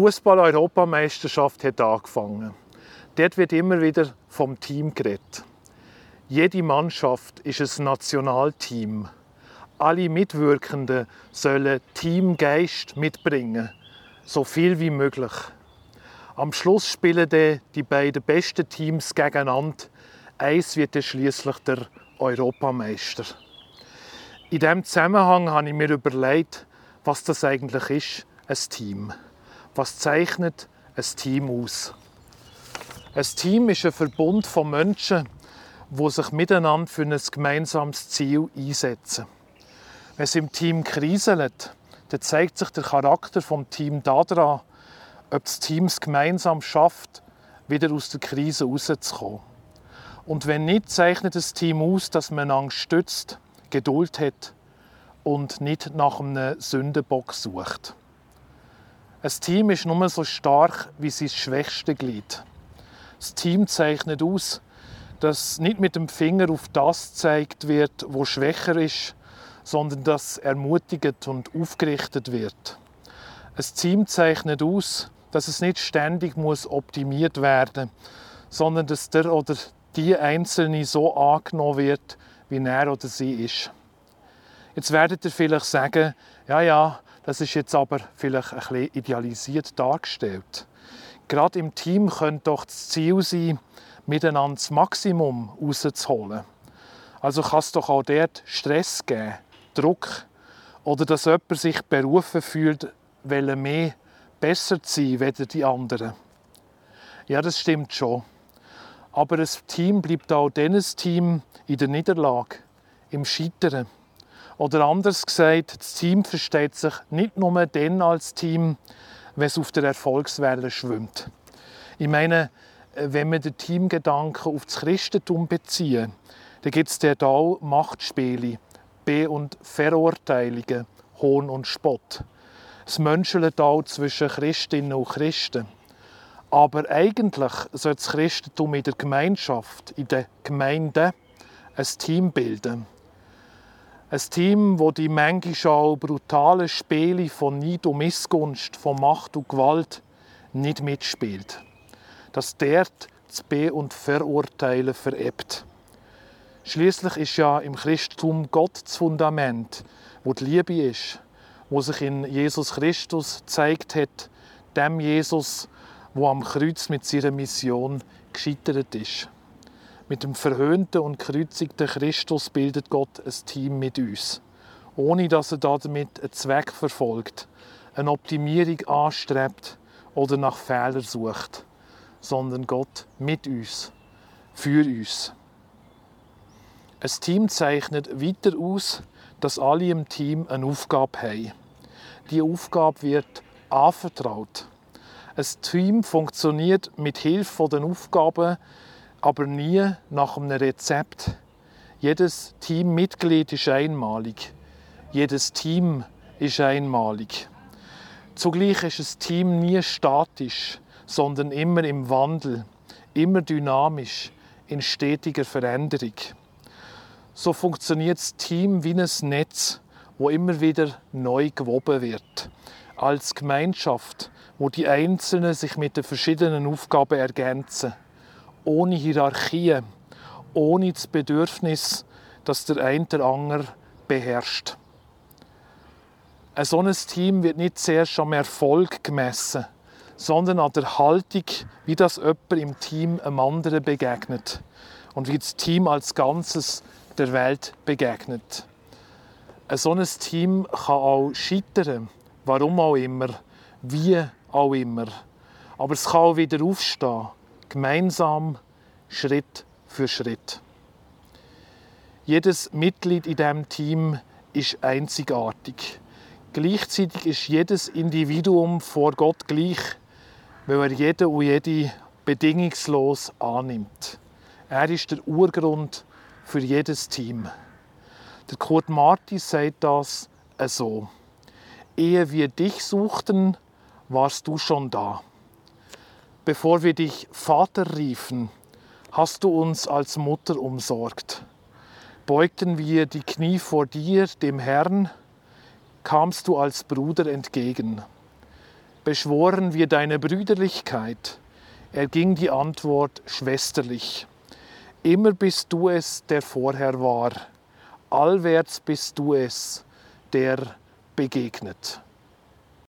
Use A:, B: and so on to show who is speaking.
A: Fußball-Europameisterschaft hat angefangen. Dort wird immer wieder vom Team geredet. Jede Mannschaft ist ein Nationalteam. Alle Mitwirkenden sollen Teamgeist mitbringen, so viel wie möglich. Am Schluss spielen die beiden besten Teams gegeneinander. Eins wird dann schließlich der Europameister. In diesem Zusammenhang habe ich mir überlegt, was das eigentlich ist, ein Team. Was zeichnet ein Team aus? Ein Team ist ein Verbund von Menschen, die sich miteinander für ein gemeinsames Ziel einsetzen. Wenn es im Team kriselt, dann zeigt sich der Charakter des Teams daran, ob das Team es gemeinsam schafft, wieder aus der Krise rauszukommen. Und wenn nicht, zeichnet das Team aus, dass man einander stützt, Geduld hat und nicht nach einem Sündenbock sucht. Ein Team ist nur so stark wie sein schwächste Glied. Das Team zeichnet aus, dass nicht mit dem Finger auf das gezeigt wird, wo schwächer ist, sondern dass ermutigt und aufgerichtet wird. Ein Team zeichnet aus, dass es nicht ständig muss optimiert werden, sondern dass der oder die Einzelne so angenommen wird, wie er oder sie ist. Jetzt werdet ihr vielleicht sagen, ja, ja, das ist jetzt aber vielleicht ein bisschen idealisiert dargestellt. Gerade im Team könnte doch das Ziel sein, miteinander das Maximum rauszuholen. Also kann es doch auch dort Stress geben, Druck oder dass jemand sich berufen fühlt, weil mehr besser zu sein als die anderen. Ja, das stimmt schon. Aber ein Team bleibt auch ein Team in der Niederlage, im Scheitern. Oder anders gesagt, das Team versteht sich nicht nur dann als Team, wenn es auf der Erfolgswelle schwimmt. Ich meine, wenn wir den Teamgedanken auf das Christentum beziehen, dann gibt es dort auch Machtspiele, Be- und Verurteilungen, Hohn und Spott. Es menschelt auch zwischen Christinnen und Christen. Aber eigentlich soll das Christentum in der Gemeinschaft, in der Gemeinde, ein Team bilden. Ein Team, wo die manchmal auch brutalen Spiele von Neid und Missgunst, von Macht und Gewalt nicht mitspielt. Dass dort das Be- und Verurteilen verebt. Schließlich ist ja im Christentum Gott das Fundament, wo die Liebe ist, wo sich in Jesus Christus zeigt hat, dem Jesus, wo am Kreuz mit seiner Mission gescheitert ist. Mit dem verhöhnten und kreuzigten Christus bildet Gott ein Team mit uns, ohne dass er damit einen Zweck verfolgt, eine Optimierung anstrebt oder nach Fehlern sucht, sondern Gott mit uns, für uns. Ein Team zeichnet weiter aus, dass alle im Team eine Aufgabe haben. Die Aufgabe wird anvertraut. Ein Team funktioniert mit Hilfe der Aufgaben aber nie nach einem Rezept. Jedes Teammitglied ist einmalig. Jedes Team ist einmalig. Zugleich ist das Team nie statisch, sondern immer im Wandel, immer dynamisch, in stetiger Veränderung. So funktioniert das Team wie ein Netz, wo immer wieder neu gewoben wird. Als Gemeinschaft, wo die Einzelnen sich mit den verschiedenen Aufgaben ergänzen ohne Hierarchie, ohne das Bedürfnis, dass der eine der andere beherrscht. Ein solches Team wird nicht zuerst am Erfolg gemessen, sondern an der Haltung, wie das jemand im Team einem anderen begegnet und wie das Team als Ganzes der Welt begegnet. Ein solches Team kann auch scheitern, warum auch immer, wie auch immer. Aber es kann auch wieder aufstehen gemeinsam Schritt für Schritt. Jedes Mitglied in diesem Team ist einzigartig. Gleichzeitig ist jedes Individuum vor Gott gleich, weil er jeden und jede bedingungslos annimmt. Er ist der Urgrund für jedes Team. Der Kurt Marti sagt das so. Ehe wir dich suchten, warst du schon da. Bevor wir dich Vater riefen, hast du uns als Mutter umsorgt. Beugten wir die Knie vor dir, dem Herrn, kamst du als Bruder entgegen. Beschworen wir deine Brüderlichkeit, erging die Antwort schwesterlich. Immer bist du es, der vorher war, allwärts bist du es, der begegnet.